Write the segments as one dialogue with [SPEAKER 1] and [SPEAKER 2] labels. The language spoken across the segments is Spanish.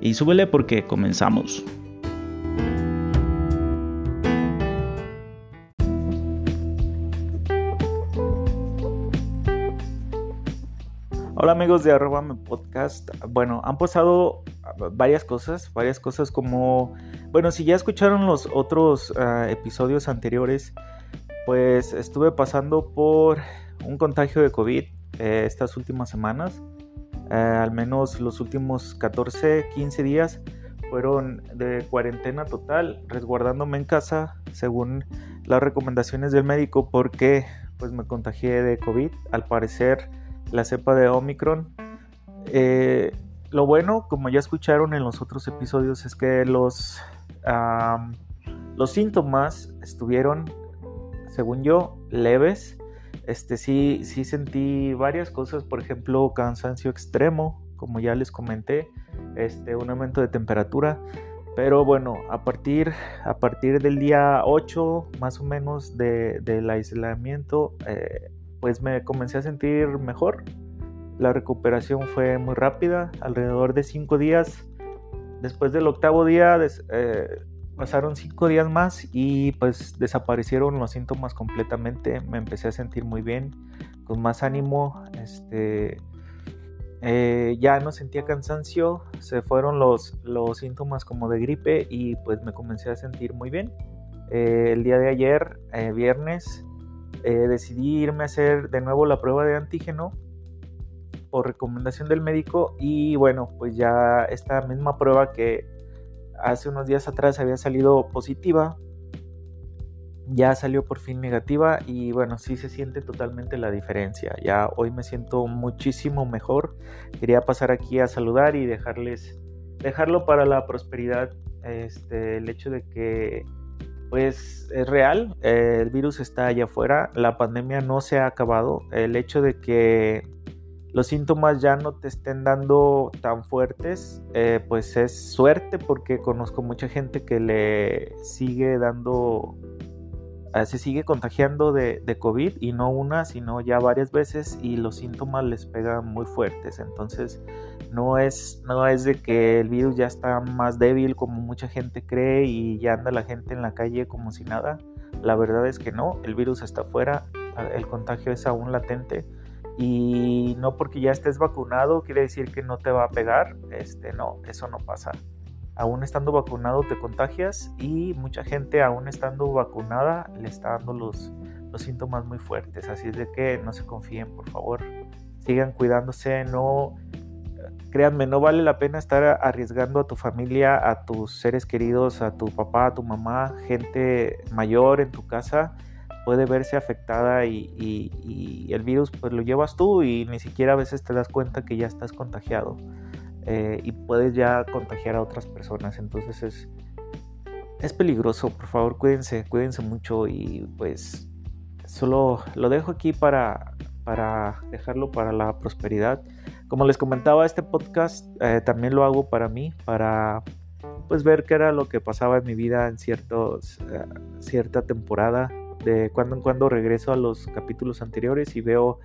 [SPEAKER 1] Y súbele porque comenzamos. Hola amigos de arroba mi podcast. Bueno, han pasado varias cosas, varias cosas como, bueno, si ya escucharon los otros uh, episodios anteriores, pues estuve pasando por un contagio de COVID eh, estas últimas semanas. Eh, al menos los últimos 14, 15 días fueron de cuarentena total, resguardándome en casa según las recomendaciones del médico porque pues me contagié de COVID. Al parecer la cepa de Omicron. Eh, lo bueno, como ya escucharon en los otros episodios, es que los, los síntomas estuvieron, según yo, leves. Este sí, sí sentí varias cosas, por ejemplo, cansancio extremo, como ya les comenté, este, un aumento de temperatura. Pero bueno, a partir, a partir del día 8 más o menos de, del aislamiento, eh, pues me comencé a sentir mejor. La recuperación fue muy rápida, alrededor de cinco días. Después del octavo día eh, pasaron cinco días más y pues desaparecieron los síntomas completamente. Me empecé a sentir muy bien, con más ánimo. Este, eh, ya no sentía cansancio, se fueron los, los síntomas como de gripe y pues me comencé a sentir muy bien. Eh, el día de ayer, viernes, eh, decidí irme a hacer de nuevo la prueba de antígeno por recomendación del médico y bueno, pues ya esta misma prueba que hace unos días atrás había salido positiva, ya salió por fin negativa y bueno, sí se siente totalmente la diferencia. Ya hoy me siento muchísimo mejor. Quería pasar aquí a saludar y dejarles dejarlo para la prosperidad este el hecho de que pues es real, el virus está allá afuera, la pandemia no se ha acabado, el hecho de que los síntomas ya no te estén dando tan fuertes, eh, pues es suerte porque conozco mucha gente que le sigue dando Ah, se sigue contagiando de, COVID y no una, sino ya varias veces y los síntomas les pegan muy fuertes. Entonces no es, no es de que el virus ya está más débil como mucha gente cree y ya anda la gente en la calle como si nada. La verdad es que no, el virus está afuera, el contagio es aún latente y no porque ya estés vacunado quiere decir que no te va a pegar. Este, no, eso no pasa aún estando vacunado te contagias y mucha gente aún estando vacunada le está dando los, los síntomas muy fuertes. Así es de que no se confíen, por favor. Sigan cuidándose, no créanme, no vale la pena estar arriesgando a tu familia, a tus seres queridos, a tu papá, a tu mamá, gente mayor en tu casa puede verse afectada y, y, el virus pues lo llevas tú y ni siquiera a veces te das cuenta que ya estás contagiado. Eh, y puedes ya contagiar a otras personas. Entonces es, es peligroso, por favor cuídense, cuídense mucho y pues solo lo dejo aquí para, para dejarlo para la prosperidad. Como les comentaba, este podcast eh, también lo hago para mí, para pues ver qué era lo que pasaba en mi vida en ciertos, eh, cierta temporada. De cuando en cuando regreso a los capítulos anteriores y veo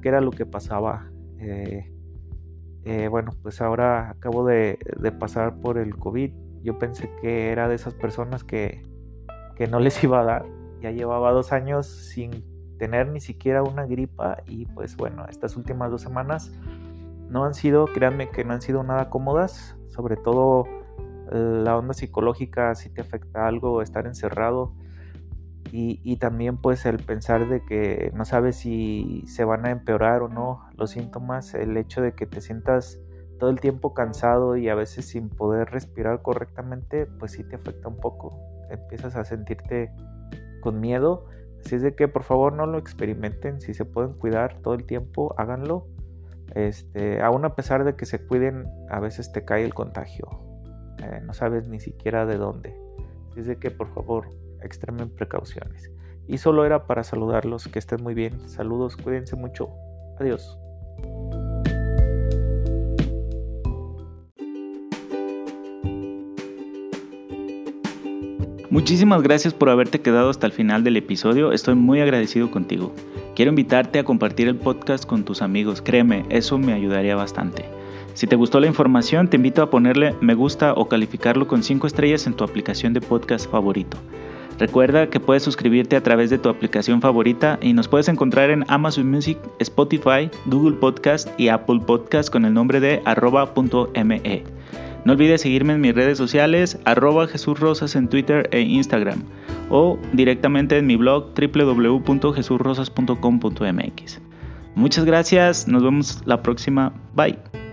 [SPEAKER 1] qué era lo que pasaba. Eh, bueno, pues ahora acabo de, pasar por el COVID. Yo pensé que era de esas personas que, que no les iba a dar. Ya llevaba dos años sin tener ni siquiera una gripa y pues bueno, estas últimas dos semanas no han sido, créanme que no han sido nada cómodas, sobre todo eh, la onda psicológica si te afecta algo, estar encerrado y, también pues el pensar de que no sabes si se van a empeorar o no los síntomas, el hecho de que te sientas todo el tiempo cansado y a veces sin poder respirar correctamente, pues sí te afecta un poco. Empiezas a sentirte con miedo. Así es de que por favor no lo experimenten. Si se pueden cuidar todo el tiempo, háganlo. Este, aún a pesar de que se cuiden, a veces te cae el contagio. eh, no sabes ni siquiera de dónde. Así de que por favor extremen precauciones. Y solo era para saludarlos, que estén muy bien. Saludos, cuídense mucho. Adiós. Muchísimas gracias por haberte quedado hasta el final del episodio, estoy muy agradecido contigo. Quiero invitarte a compartir el podcast con tus amigos, créeme, eso me ayudaría bastante. Si te gustó la información, te invito a ponerle me gusta o calificarlo con 5 estrellas en tu aplicación de podcast favorito. Recuerda que puedes suscribirte a través de tu aplicación favorita y nos puedes encontrar en Amazon Music, Spotify, Google Podcast y Apple Podcast con el nombre de arroba.me. No olvides seguirme en mis redes sociales, arroba Jesús Rosas en Twitter e Instagram, o directamente en mi blog www.jesurrosas.com.mx. Muchas gracias, nos vemos la próxima, bye.